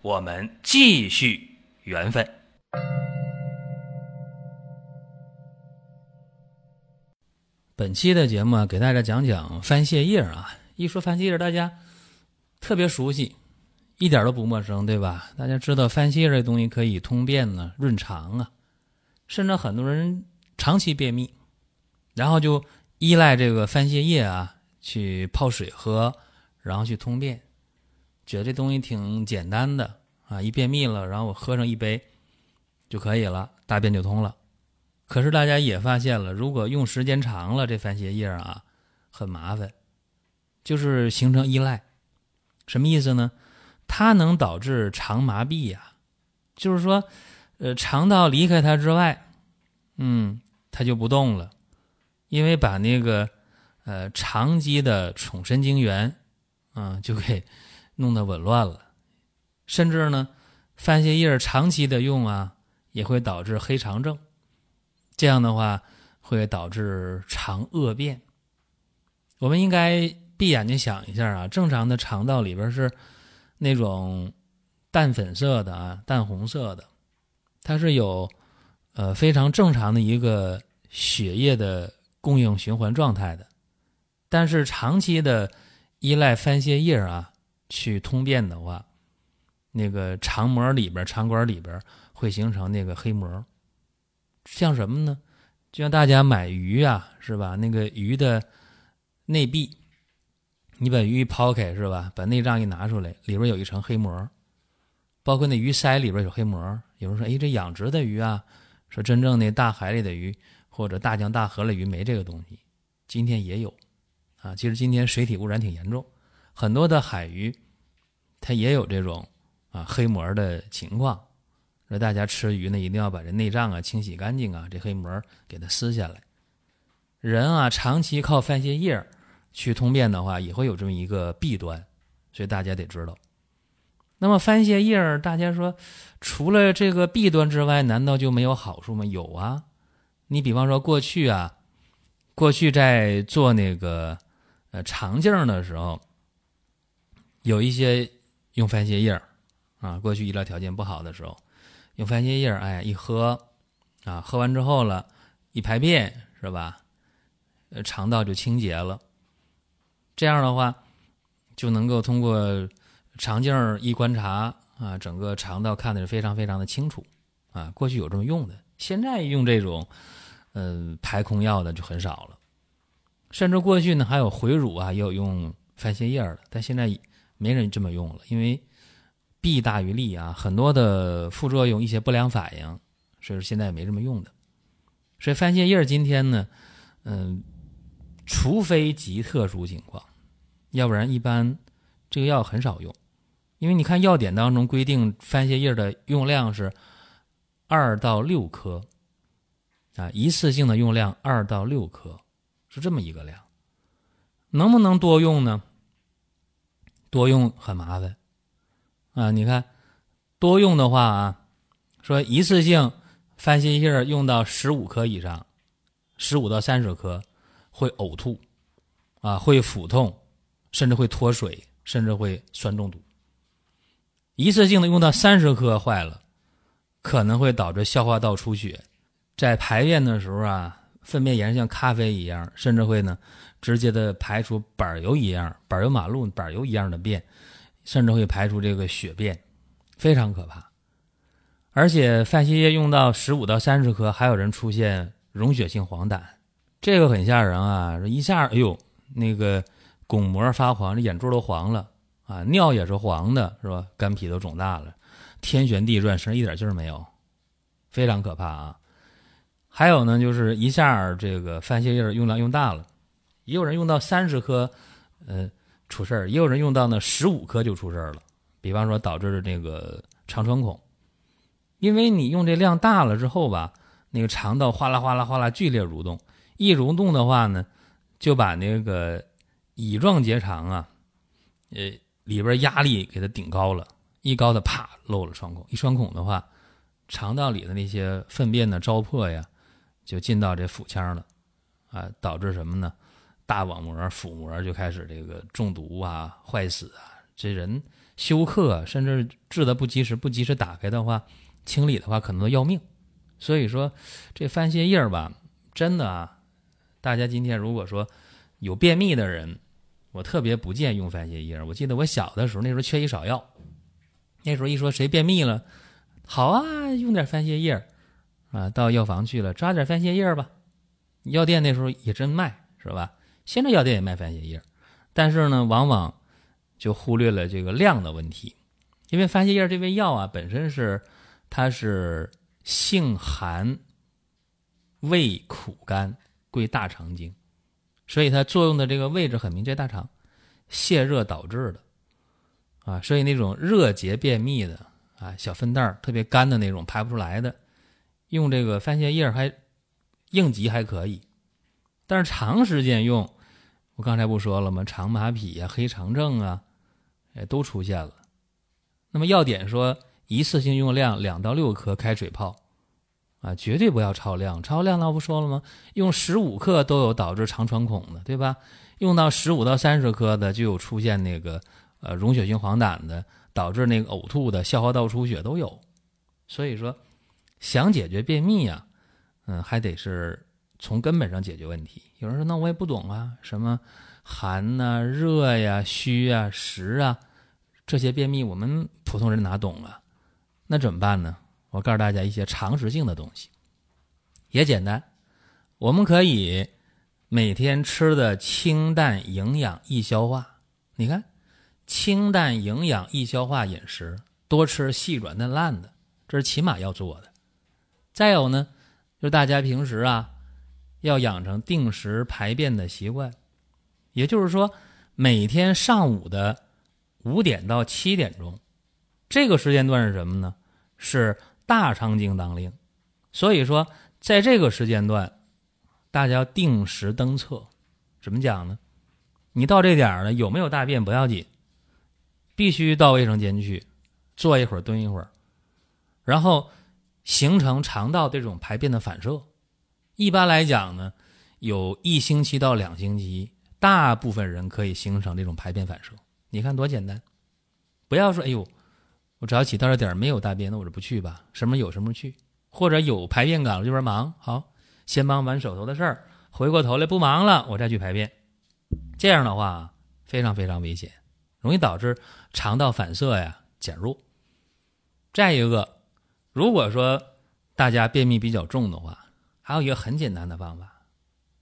我们继续缘分。本期的节目啊，给大家讲讲番泻叶啊。一说番泻叶，大家特别熟悉，一点都不陌生，对吧？大家知道番泻叶这东西可以通便呢、润肠啊，甚至很多人长期便秘，然后就依赖这个番泻叶啊去泡水喝，然后去通便，觉得这东西挺简单的啊，一便秘了，然后我喝上一杯就可以了，大便就通了。可是大家也发现了，如果用时间长了，这番泻叶啊很麻烦，就是形成依赖。什么意思呢？它能导致肠麻痹呀，就是说，呃，肠道离开它之外，嗯，它就不动了，因为把那个呃肠肌的宠神经元，啊，就给弄得紊乱了。甚至呢，番泻叶长期的用啊，也会导致黑肠症。这样的话会导致肠恶变。我们应该闭眼睛想一下啊，正常的肠道里边是那种淡粉色的啊，淡红色的，它是有呃非常正常的一个血液的供应循环状态的。但是长期的依赖番泻叶啊去通便的话，那个肠膜里边、肠管里边会形成那个黑膜。像什么呢？就像大家买鱼啊，是吧？那个鱼的内壁，你把鱼抛开，是吧？把内脏一拿出来，里边有一层黑膜，包括那鱼鳃里边有黑膜。有人说：“哎，这养殖的鱼啊，说真正那大海里的鱼或者大江大河里鱼没这个东西。”今天也有啊。其实今天水体污染挺严重，很多的海鱼它也有这种啊黑膜的情况。说大家吃鱼呢，一定要把这内脏啊清洗干净啊，这黑膜给它撕下来。人啊，长期靠番泻叶去通便的话，也会有这么一个弊端，所以大家得知道。那么番泻叶大家说除了这个弊端之外，难道就没有好处吗？有啊，你比方说过去啊，过去在做那个呃肠镜的时候，有一些用番泻叶啊，过去医疗条件不好的时候。用番泻叶哎，一喝，啊，喝完之后了，一排便是吧？呃，肠道就清洁了。这样的话，就能够通过肠镜一观察啊，整个肠道看的是非常非常的清楚啊。过去有这么用的，现在用这种嗯排空药的就很少了。甚至过去呢，还有回乳啊，也有用番泻叶的，但现在没人这么用了，因为。弊大于利啊，很多的副作用，一些不良反应，所以说现在也没这么用的。所以番泻叶今天呢，嗯，除非极特殊情况，要不然一般这个药很少用。因为你看药典当中规定番泻叶的用量是二到六颗啊，一次性的用量二到六颗是这么一个量，能不能多用呢？多用很麻烦。啊，你看，多用的话啊，说一次性番泻叶用到十五颗以上，十五到三十颗会呕吐，啊，会腹痛，甚至会脱水，甚至会酸中毒。一次性的用到三十颗坏了，可能会导致消化道出血，在排便的时候啊，粪便颜色像咖啡一样，甚至会呢直接的排出板油一样、板油马路板油一样的便。甚至会排出这个血便，非常可怕。而且范泻叶用到十五到三十颗，还有人出现溶血性黄疸，这个很吓人啊！一下，哎呦，那个巩膜发黄，这眼珠都黄了啊，尿也是黄的，是吧？肝脾都肿大了，天旋地转，身上一点劲儿没有，非常可怕啊！还有呢，就是一下这个范泻叶用量用大了，也有人用到三十颗，呃。出事儿，也有人用到呢，十五颗就出事儿了。比方说导致这个肠穿孔，因为你用这量大了之后吧，那个肠道哗啦哗啦哗啦剧烈蠕动，一蠕动的话呢，就把那个乙状结肠啊，呃里边压力给它顶高了，一高的啪漏了穿孔，一穿孔的话，肠道里的那些粪便的糟粕呀，就进到这腹腔了，啊，导致什么呢？大网膜、腹膜就开始这个中毒啊、坏死啊，这人休克，甚至治的不及时，不及时打开的话，清理的话可能都要命。所以说，这番泻叶吧，真的啊，大家今天如果说有便秘的人，我特别不建议用番泻叶。我记得我小的时候，那时候缺医少药，那时候一说谁便秘了，好啊，用点番泻叶啊，到药房去了，抓点番泻叶吧。药店那时候也真卖，是吧？现在药店也卖番泻叶，但是呢，往往就忽略了这个量的问题，因为番泻叶这味药啊，本身是它是性寒、味苦、甘，归大肠经，所以它作用的这个位置很明确，大肠泄热导致的啊，所以那种热结便秘的啊，小粪蛋儿特别干的那种排不出来的，用这个番泻叶还应急还可以，但是长时间用。我刚才不说了吗？肠麻痹呀、黑肠症啊，哎，都出现了。那么要点说，一次性用量两到六克开水泡，啊，绝对不要超量。超量那不说了吗？用十五克都有导致肠穿孔的，对吧？用到十五到三十克的，就有出现那个呃溶血性黄疸的，导致那个呕吐的、消化道出血都有。所以说，想解决便秘啊，嗯，还得是。从根本上解决问题。有人说：“那我也不懂啊，什么寒呐、热呀、虚呀、实啊，这些便秘我们普通人哪懂啊？那怎么办呢？我告诉大家一些常识性的东西，也简单。我们可以每天吃的清淡、营养、易消化。你看，清淡、营养、易消化饮食，多吃细软嫩烂的，这是起码要做的。再有呢，就是大家平时啊。要养成定时排便的习惯，也就是说，每天上午的五点到七点钟，这个时间段是什么呢？是大肠经当令。所以说，在这个时间段，大家要定时登厕。怎么讲呢？你到这点儿了，有没有大便不要紧，必须到卫生间去，坐一会儿，蹲一会儿，然后形成肠道这种排便的反射。一般来讲呢，有一星期到两星期，大部分人可以形成这种排便反射。你看多简单！不要说，哎呦，我早起到这点没有大便，那我就不去吧。什么有什么去，或者有排便感了这边忙，好，先忙完手头的事儿，回过头来不忙了，我再去排便。这样的话非常非常危险，容易导致肠道反射呀减弱。再一个，如果说大家便秘比较重的话，还有一个很简单的方法，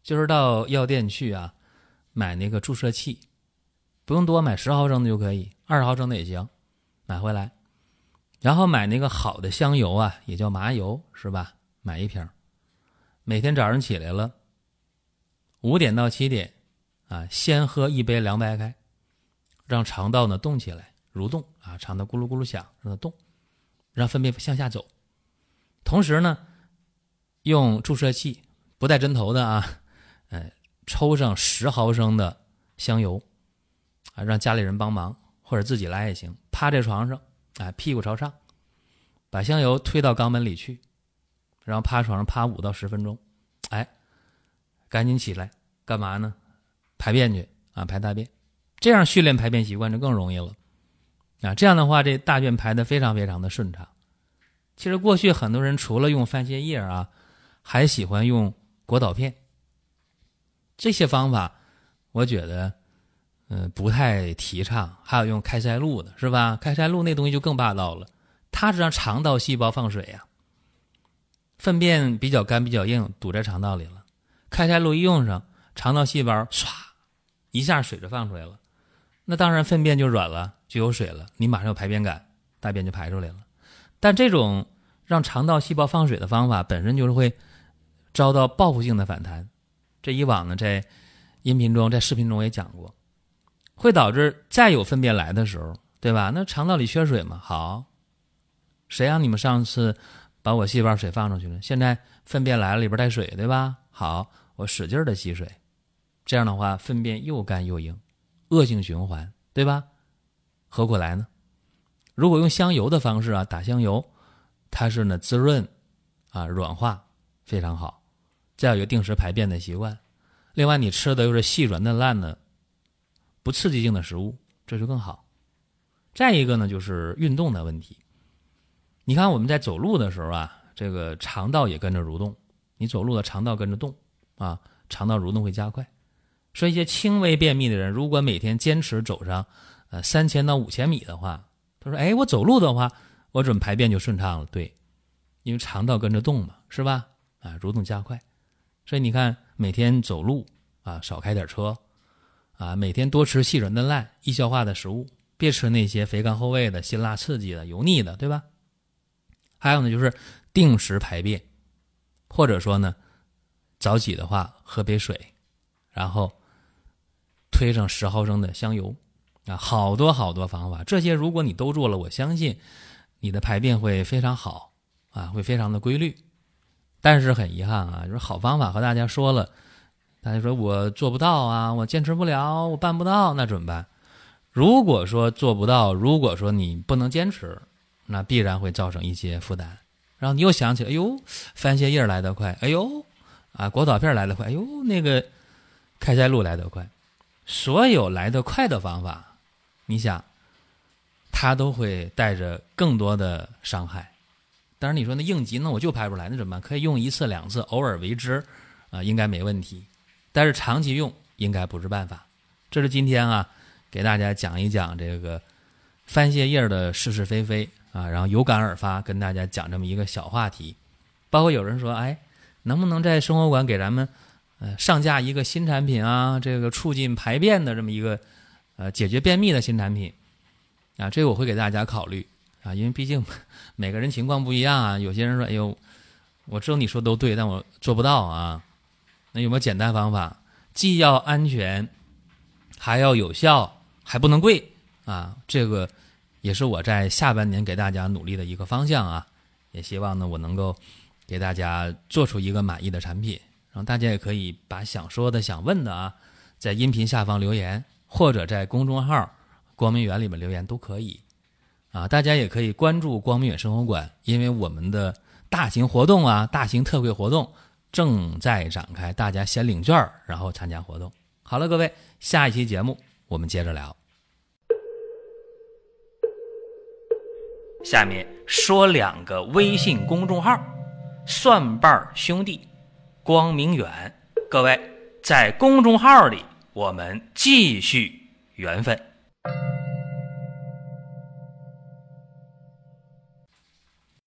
就是到药店去啊，买那个注射器，不用多，买十毫升的就可以，二十毫升的也行，买回来，然后买那个好的香油啊，也叫麻油，是吧？买一瓶，每天早上起来了，五点到七点，啊，先喝一杯凉白开，让肠道呢动起来，蠕动啊，肠道咕噜咕噜响，让它动，让粪便向下走，同时呢。用注射器，不带针头的啊，哎，抽上十毫升的香油，啊，让家里人帮忙或者自己来也行。趴在床上，哎，屁股朝上，把香油推到肛门里去，然后趴床上趴五到十分钟，哎，赶紧起来干嘛呢？排便去啊，排大便。这样训练排便习惯就更容易了啊。这样的话，这大便排的非常非常的顺畅。其实过去很多人除了用番泻叶啊。还喜欢用果导片，这些方法，我觉得，嗯，不太提倡。还有用开塞露的，是吧？开塞露那东西就更霸道了，它是让肠道细胞放水呀。粪便比较干、比较硬，堵在肠道里了。开塞露一用上，肠道细胞唰一下水就放出来了，那当然粪便就软了，就有水了，你马上有排便感，大便就排出来了。但这种让肠道细胞放水的方法，本身就是会。遭到报复性的反弹，这以往呢，在音频中、在视频中也讲过，会导致再有粪便来的时候，对吧？那肠道里缺水嘛，好，谁让你们上次把我细胞水放出去了？现在粪便来了，里边带水，对吧？好，我使劲的吸水，这样的话，粪便又干又硬，恶性循环，对吧？何苦来呢？如果用香油的方式啊，打香油，它是呢滋润啊软化，非常好。再有一个定时排便的习惯。另外，你吃的又是细软嫩烂的，不刺激性的食物，这就更好。再一个呢，就是运动的问题。你看我们在走路的时候啊，这个肠道也跟着蠕动，你走路的肠道跟着动啊，肠道蠕动会加快。说一些轻微便秘的人，如果每天坚持走上呃三千到五千米的话，他说：“哎，我走路的话，我怎么排便就顺畅了？”对，因为肠道跟着动嘛，是吧？啊，蠕动加快。所以你看，每天走路啊，少开点车，啊，每天多吃细软嫩烂、易消化的食物，别吃那些肥甘厚味的、辛辣刺激的、油腻的，对吧？还有呢，就是定时排便，或者说呢，早起的话喝杯水，然后推上十毫升的香油，啊，好多好多方法，这些如果你都做了，我相信你的排便会非常好，啊，会非常的规律。但是很遗憾啊，就是好方法和大家说了，大家说我做不到啊，我坚持不了，我办不到，那怎么办？如果说做不到，如果说你不能坚持，那必然会造成一些负担。然后你又想起，哎呦，番茄叶来得快，哎呦，啊，果导片来得快，哎呦，那个开塞露来得快，所有来得快的方法，你想，它都会带着更多的伤害。当然，你说那应急，那我就排不出来，那怎么办？可以用一次两次，偶尔为之，啊，应该没问题。但是长期用应该不是办法。这是今天啊，给大家讲一讲这个番泻叶的是是非非啊，然后有感而发，跟大家讲这么一个小话题。包括有人说，哎，能不能在生活馆给咱们呃上架一个新产品啊？这个促进排便的这么一个呃解决便秘的新产品啊？这个我会给大家考虑。啊，因为毕竟 每个人情况不一样啊。有些人说：“哎呦，我知道你说都对，但我做不到啊。”那有没有简单方法，既要安全，还要有效，还不能贵啊？这个也是我在下半年给大家努力的一个方向啊。也希望呢，我能够给大家做出一个满意的产品。然后大家也可以把想说的、想问的啊，在音频下方留言，或者在公众号“光明园”里面留言都可以。啊，大家也可以关注光明远生活馆，因为我们的大型活动啊，大型特惠活动正在展开，大家先领券儿，然后参加活动。好了，各位，下一期节目我们接着聊。下面说两个微信公众号：蒜瓣兄弟、光明远。各位在公众号里，我们继续缘分。